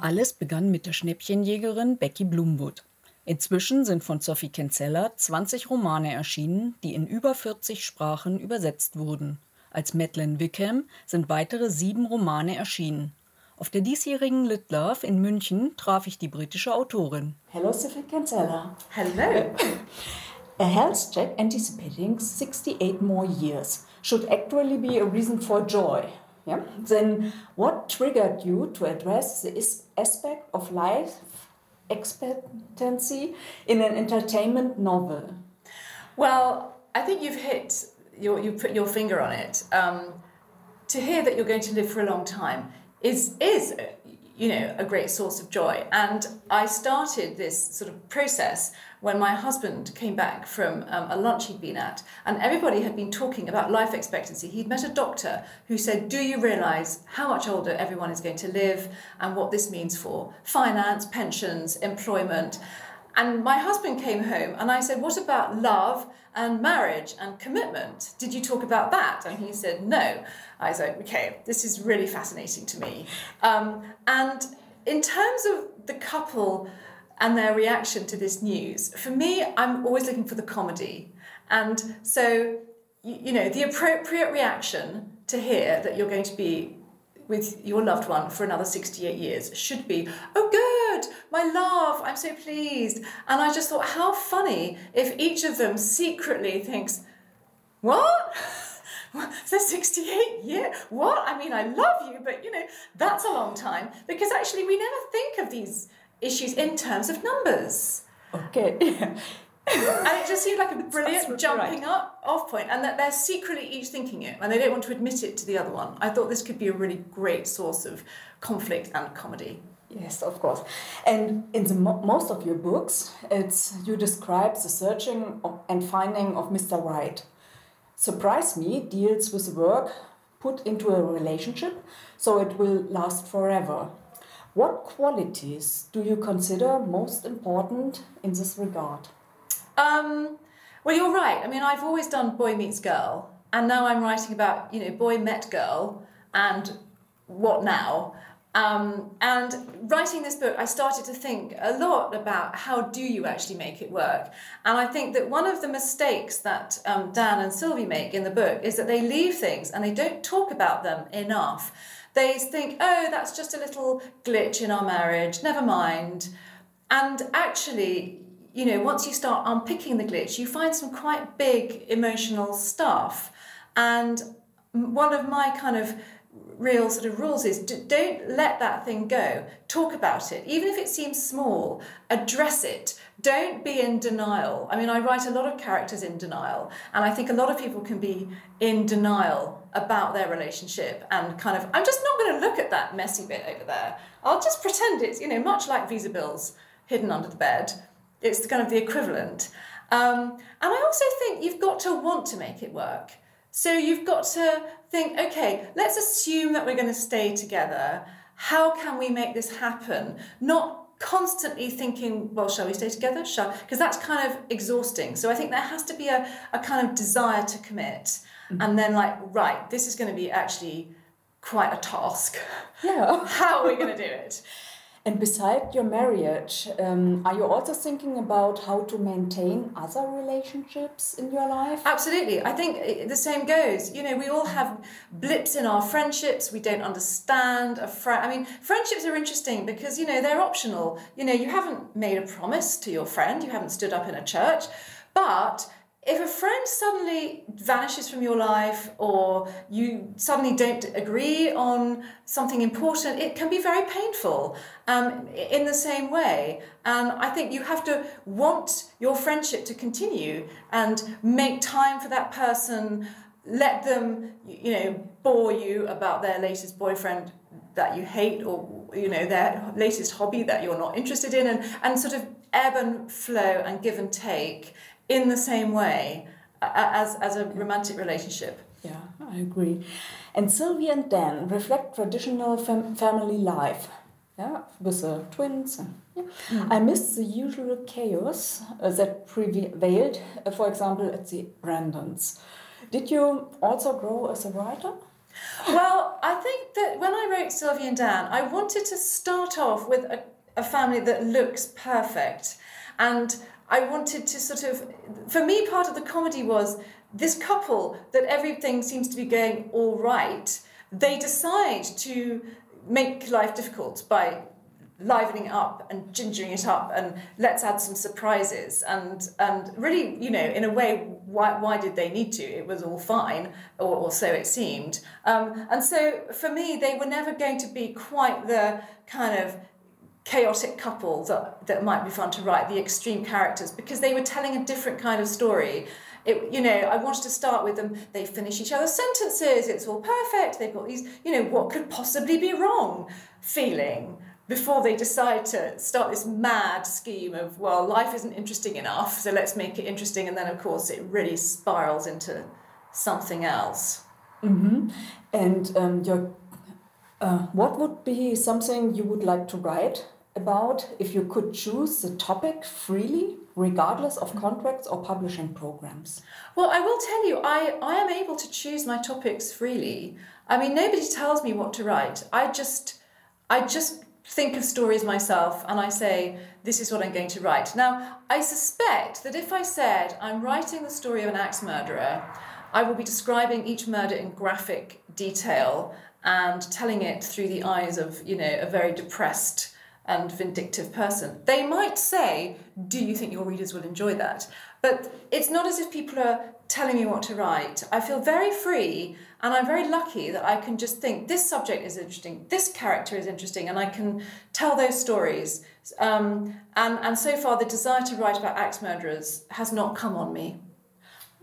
Alles begann mit der Schnäppchenjägerin Becky Bloomwood. Inzwischen sind von Sophie Kinsella 20 Romane erschienen, die in über 40 Sprachen übersetzt wurden. Als Madeleine Wickham sind weitere sieben Romane erschienen. Auf der diesjährigen Lit Love in München traf ich die britische Autorin. Hello, Sophie Kinsella. Hello. A health check anticipating 68 more years should actually be a reason for joy. Yeah? Then, what triggered you to address the aspect of life expectancy in an entertainment novel? Well, I think you've hit your, you put your finger on it. Um, to hear that you're going to live for a long time is is you know a great source of joy. And I started this sort of process when my husband came back from um, a lunch he'd been at, and everybody had been talking about life expectancy. He'd met a doctor who said, Do you realize how much older everyone is going to live and what this means for finance, pensions, employment? And my husband came home and I said, What about love and marriage and commitment? Did you talk about that? And he said, No. I was like, Okay, this is really fascinating to me. Um, and in terms of the couple, and their reaction to this news. For me, I'm always looking for the comedy. And so, you, know, the appropriate reaction to hear that you're going to be with your loved one for another 68 years should be, oh, good, my love, I'm so pleased. And I just thought, how funny if each of them secretly thinks, what? So 68 year what i mean i love you but you know that's a long time because actually we never think of these issues in terms of numbers. Okay. and it just seemed like a brilliant jumping right. up off point, and that they're secretly each thinking it, and they don't want to admit it to the other one. I thought this could be a really great source of conflict and comedy. Yes, of course. And in the mo most of your books, it's you describe the searching of, and finding of Mr. Right. Surprise Me deals with the work put into a relationship so it will last forever. What qualities do you consider most important in this regard? Um, well, you're right. I mean, I've always done boy meets girl, and now I'm writing about you know boy met girl and what now. Um, and writing this book, I started to think a lot about how do you actually make it work. And I think that one of the mistakes that um, Dan and Sylvie make in the book is that they leave things and they don't talk about them enough. They think, oh, that's just a little glitch in our marriage, never mind. And actually, you know, once you start unpicking the glitch, you find some quite big emotional stuff. And one of my kind of real sort of rules is don't let that thing go. Talk about it. Even if it seems small, address it. Don't be in denial. I mean, I write a lot of characters in denial, and I think a lot of people can be in denial about their relationship and kind of, I'm just not going to look at that messy bit over there. I'll just pretend it's, you know, much like visa bills hidden under the bed. It's kind of the equivalent. Um, and I also think you've got to want to make it work. So you've got to think, okay, let's assume that we're going to stay together. How can we make this happen? Not constantly thinking, well, shall we stay together? Shall because that's kind of exhausting. So I think there has to be a, a kind of desire to commit. Mm-hmm. And then like, right, this is going to be actually quite a task. Yeah. How are we going to do it? And beside your marriage, um, are you also thinking about how to maintain other relationships in your life? Absolutely. I think the same goes. You know, we all have blips in our friendships. We don't understand a friend. I mean, friendships are interesting because, you know, they're optional. You know, you haven't made a promise to your friend, you haven't stood up in a church, but if a friend suddenly vanishes from your life or you suddenly don't agree on something important, it can be very painful um, in the same way. And I think you have to want your friendship to continue and make time for that person, let them, you know, bore you about their latest boyfriend that you hate or you know their latest hobby that you're not interested in and, and sort of ebb and flow and give and take in the same way as, as a romantic relationship. Yeah, I agree. And Sylvia and Dan reflect traditional fam family life. Yeah, with the twins. And, yeah. Mm. I miss the usual chaos uh, that prevailed, uh, for example, at the Brandons. Did you also grow as a writer? Well, I think that when I wrote Sylvia and Dan, I wanted to start off with a, a family that looks perfect. And I wanted to sort of, for me, part of the comedy was this couple that everything seems to be going all right. They decide to make life difficult by livening up and gingering it up and let's add some surprises and and really you know in a way why, why did they need to it was all fine or, or so it seemed um, and so for me they were never going to be quite the kind of chaotic couple that, that might be fun to write the extreme characters because they were telling a different kind of story it, you know, I wanted to start with them. They finish each other's sentences. It's all perfect. They've got these, you know, what could possibly be wrong feeling before they decide to start this mad scheme of, well, life isn't interesting enough, so let's make it interesting. And then, of course, it really spirals into something else. Mm-hmm. And um, your, uh, what would be something you would like to write about if you could choose the topic freely, regardless of mm-hmm. contracts or publishing programs? Well, I will tell you, I, I am able to choose my topics freely. I mean, nobody tells me what to write. I just I just think of stories myself and I say, this is what I'm going to write. Now, I suspect that if I said I'm writing the story of an axe murderer, I will be describing each murder in graphic detail and telling it through the eyes of, you know, a very depressed and vindictive person. They might say, Do you think your readers will enjoy that? But it's not as if people are telling me what to write. I feel very free and I'm very lucky that I can just think this subject is interesting, this character is interesting, and I can tell those stories. Um, and, and so far, the desire to write about axe murderers has not come on me.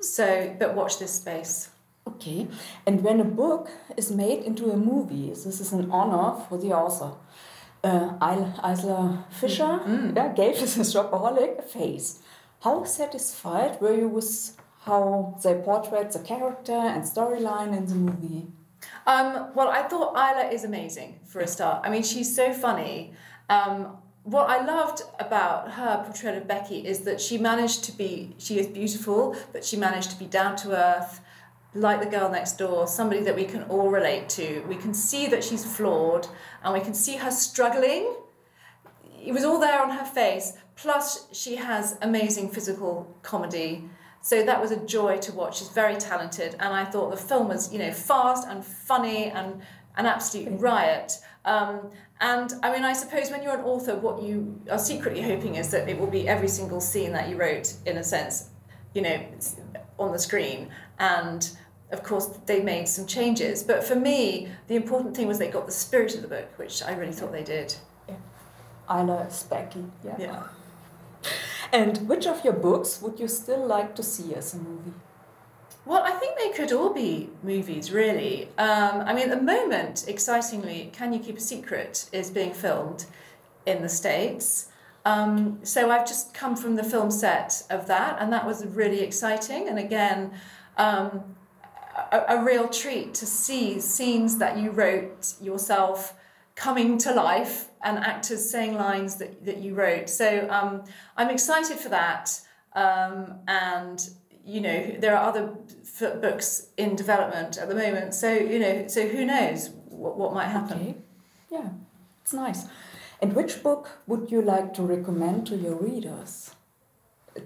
So, but watch this space. Okay, and when a book is made into a movie, this is an honor for the author. Uh, Isla Fisher mm. yeah, gave this shopaholic a face. How satisfied were you with how they portrayed the character and storyline in the movie? Um, well, I thought Isla is amazing for a start. I mean, she's so funny. Um, what I loved about her portrayal of Becky is that she managed to be, she is beautiful, but she managed to be down to earth, like the girl next door, somebody that we can all relate to. We can see that she's flawed and we can see her struggling. It was all there on her face. Plus, she has amazing physical comedy so that was a joy to watch. She's very talented, and I thought the film was, you know, fast and funny and an absolute riot. Um, and I mean, I suppose when you're an author, what you are secretly hoping is that it will be every single scene that you wrote, in a sense, you know, on the screen. And of course, they made some changes. But for me, the important thing was they got the spirit of the book, which I really thought they did. Yeah. Isla Becky. Yeah. yeah. And which of your books would you still like to see as a movie? Well, I think they could all be movies, really. Um, I mean, at the moment, excitingly, Can You Keep a Secret is being filmed in the States. Um, so I've just come from the film set of that, and that was really exciting. And again, um, a, a real treat to see scenes that you wrote yourself coming to life and actors saying lines that, that you wrote. So um, I'm excited for that. Um, and, you know, there are other books in development at the moment. So, you know, so who knows what, what might happen. Okay. Yeah, it's nice. And which book would you like to recommend to your readers?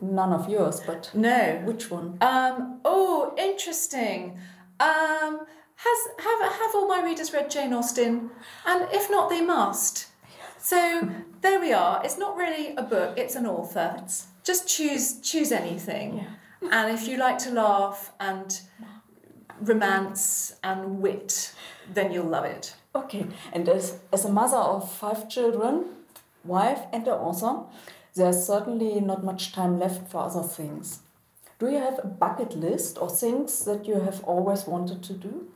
None of yours, but no. Which one? Um, oh, interesting. Um, has have have all my readers read Jane Austen? And if not, they must. So there we are. It's not really a book; it's an author. It's just choose choose anything. Yeah. And if you like to laugh and romance and wit, then you'll love it. Okay. And as as a mother of five children, wife, and an author, there's certainly not much time left for other things. Do you have a bucket list or things that you have always wanted to do?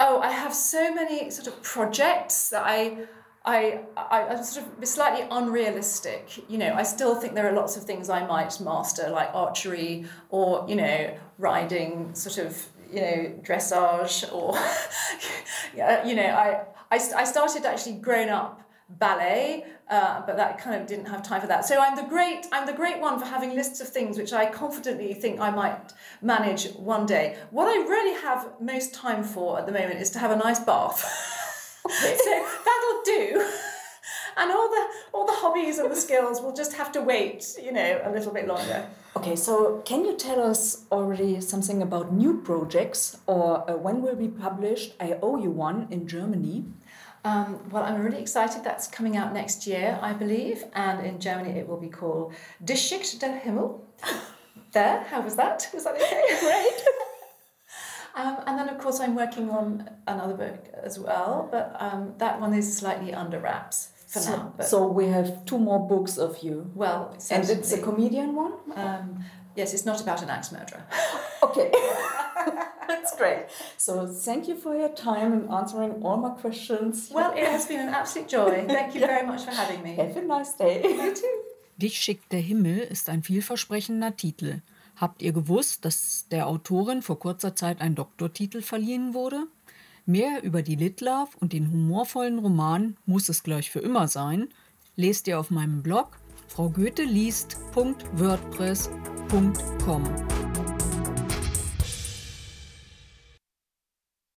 Oh, I have so many sort of projects that I, I, I, I'm sort of slightly unrealistic. You know, I still think there are lots of things I might master, like archery or, you know, riding, sort of, you know, dressage or, you know, I, I, I started actually grown up ballet, uh, but that kind of didn't have time for that. So I'm the great I'm the great one for having lists of things which I confidently think I might manage one day. What I really have most time for at the moment is to have a nice bath. So that'll do. And all the all the hobbies and the skills will just have to wait, you know, a little bit longer. Okay, so can you tell us already something about new projects or uh, when will be published? I owe you one in Germany. Um, well, I'm really excited. That's coming out next year, I believe, and in Germany it will be called Dich schickt der Himmel. there, how was that? Was that okay? Great. um, and then, of course, I'm working on another book as well, but um, that one is slightly under wraps for so, now. But, so we have two more books of you. well, And it's a comedian one? Um, yes, it's not about an axe murderer. Okay. That's great. So thank you for your time and answering all my questions. Well, it has been an absolute joy. Thank you very much for having me. Have a nice day. You too. Dich schickt der Himmel ist ein vielversprechender Titel. Habt ihr gewusst, dass der Autorin vor kurzer Zeit ein Doktortitel verliehen wurde? Mehr über die Litlove und den humorvollen Roman Muss es gleich für immer sein, lest ihr auf meinem Blog fraugoetheliest.wordpress.com.